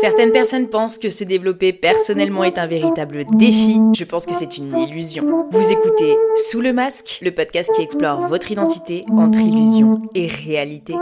Certaines personnes pensent que se développer personnellement est un véritable défi. Je pense que c'est une illusion. Vous écoutez Sous le masque, le podcast qui explore votre identité entre illusion et réalité.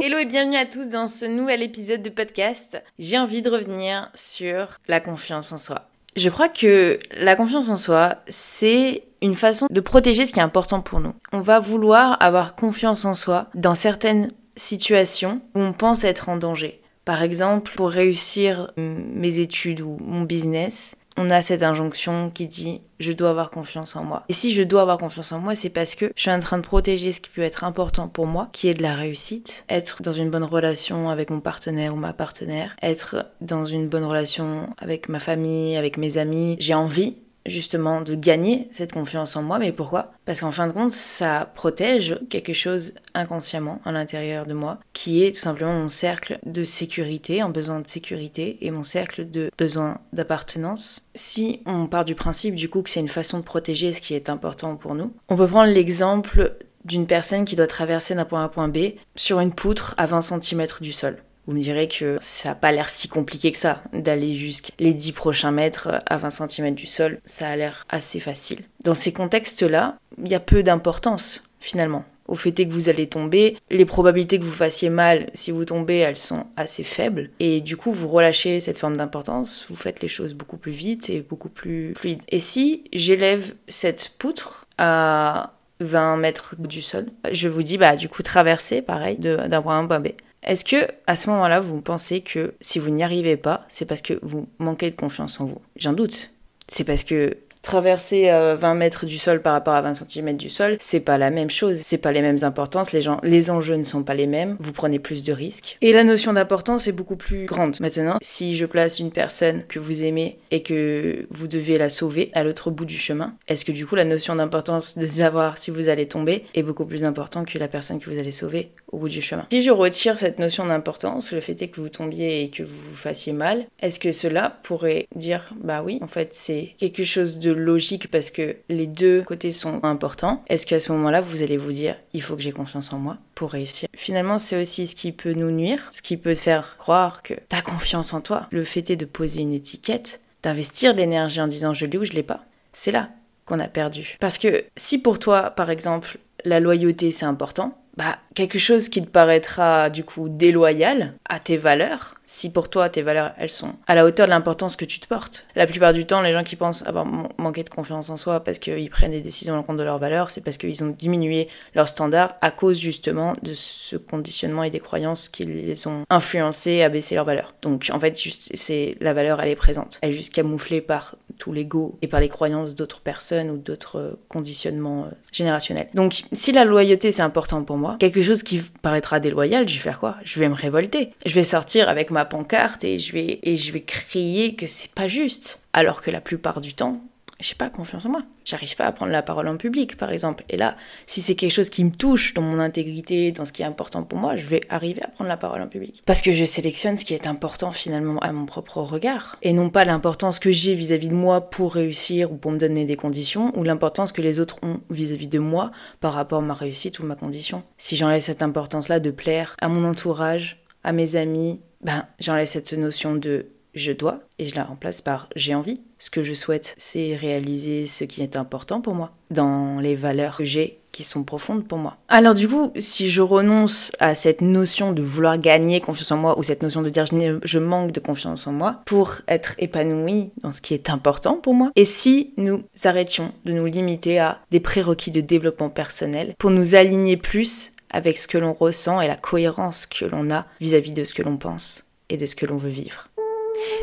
Hello et bienvenue à tous dans ce nouvel épisode de podcast. J'ai envie de revenir sur la confiance en soi. Je crois que la confiance en soi, c'est une façon de protéger ce qui est important pour nous. On va vouloir avoir confiance en soi dans certaines situations où on pense être en danger. Par exemple, pour réussir mes études ou mon business, on a cette injonction qui dit je dois avoir confiance en moi. Et si je dois avoir confiance en moi, c'est parce que je suis en train de protéger ce qui peut être important pour moi, qui est de la réussite, être dans une bonne relation avec mon partenaire ou ma partenaire, être dans une bonne relation avec ma famille, avec mes amis. J'ai envie justement de gagner cette confiance en moi. Mais pourquoi? Parce qu'en fin de compte, ça protège quelque chose inconsciemment à l'intérieur de moi, qui est tout simplement mon cercle de sécurité, en besoin de sécurité, et mon cercle de besoin d'appartenance. Si on part du principe du coup que c'est une façon de protéger ce qui est important pour nous, on peut prendre l'exemple d'une personne qui doit traverser d'un point A à un point B sur une poutre à 20 cm du sol. Vous me direz que ça n'a pas l'air si compliqué que ça d'aller jusqu'à les 10 prochains mètres à 20 cm du sol. Ça a l'air assez facile. Dans ces contextes-là, il y a peu d'importance finalement au fait que vous allez tomber. Les probabilités que vous fassiez mal si vous tombez, elles sont assez faibles. Et du coup, vous relâchez cette forme d'importance, vous faites les choses beaucoup plus vite et beaucoup plus fluide. Et si j'élève cette poutre à 20 mètres du sol, je vous dis, bah, du coup, traverser, pareil, d'un point à un point B. Est-ce que à ce moment-là, vous pensez que si vous n'y arrivez pas, c'est parce que vous manquez de confiance en vous? J'en doute. C'est parce que traverser 20 euh, mètres du sol par rapport à 20 cm du sol, c'est pas la même chose, c'est pas les mêmes importances, les, gens, les enjeux ne sont pas les mêmes, vous prenez plus de risques. Et la notion d'importance est beaucoup plus grande. Maintenant, si je place une personne que vous aimez et que vous devez la sauver à l'autre bout du chemin, est-ce que du coup la notion d'importance de savoir si vous allez tomber est beaucoup plus importante que la personne que vous allez sauver au bout du chemin? Si je retire cette notion d'importance, le fait est que vous tombiez et que vous vous fassiez mal, est-ce que cela pourrait dire bah oui, en fait c'est quelque chose de logique parce que les deux côtés sont importants, est-ce qu'à ce, moment-là, vous allez vous dire, il faut que j'ai confiance en moi pour réussir? Finalement, c'est aussi ce qui peut nous nuire, ce qui peut faire croire que tu as confiance en toi. Le fait est de poser une étiquette, d'investir l'énergie en disant je l'ai ou je l'ai pas. C'est là qu'on a perdu. Parce que si pour toi, par exemple, la loyauté c'est important, bah, quelque chose qui te paraîtra du coup déloyal à tes valeurs, si pour toi tes valeurs elles sont à la hauteur de l'importance que tu te portes. La plupart du temps, les gens qui pensent avoir manqué de confiance en soi parce qu'ils prennent des décisions en compte de leurs valeurs, c'est parce qu'ils ont diminué leurs standards à cause justement de ce conditionnement et des croyances qui les ont influencés à baisser leurs valeurs. Donc en fait, c'est la valeur, elle est présente. Elle est juste camouflée par tout l'ego et par les croyances d'autres personnes ou d'autres conditionnements euh, générationnels. Donc si la loyauté c'est important pour moi, quelque chose qui paraîtra déloyal, je vais faire quoi? Je vais me révolter. Je vais sortir avec ma pancarte et je vais, et je vais crier que c'est pas juste. Alors que la plupart du temps, j'ai pas confiance en moi. J'arrive pas à prendre la parole en public, par exemple. Et là, si c'est quelque chose qui me touche dans mon intégrité, dans ce qui est important pour moi, je vais arriver à prendre la parole en public. Parce que je sélectionne ce qui est important finalement à mon propre regard. Et non pas l'importance que j'ai vis-à-vis de moi pour réussir ou pour me donner des conditions, ou l'importance que les autres ont vis-à-vis de moi par rapport à ma réussite ou ma condition. Si j'enlève cette importance-là de plaire à mon entourage, à mes amis, ben j'enlève cette notion de je dois et je la remplace par j'ai envie. Ce que je souhaite, c'est réaliser ce qui est important pour moi, dans les valeurs que j'ai qui sont profondes pour moi. Alors du coup, si je renonce à cette notion de vouloir gagner confiance en moi ou cette notion de dire je, manque de confiance en moi pour être épanoui dans ce qui est important pour moi, et si nous arrêtions de nous limiter à des prérequis de développement personnel pour nous aligner plus avec ce que l'on ressent et la cohérence que l'on a vis à -vis de ce que l'on pense et de ce que l'on veut vivre?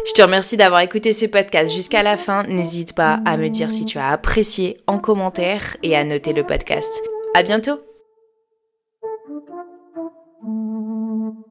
Je te remercie d'avoir écouté ce podcast jusqu'à la fin. N'hésite pas à me dire si tu as apprécié en commentaire et à noter le podcast. À bientôt!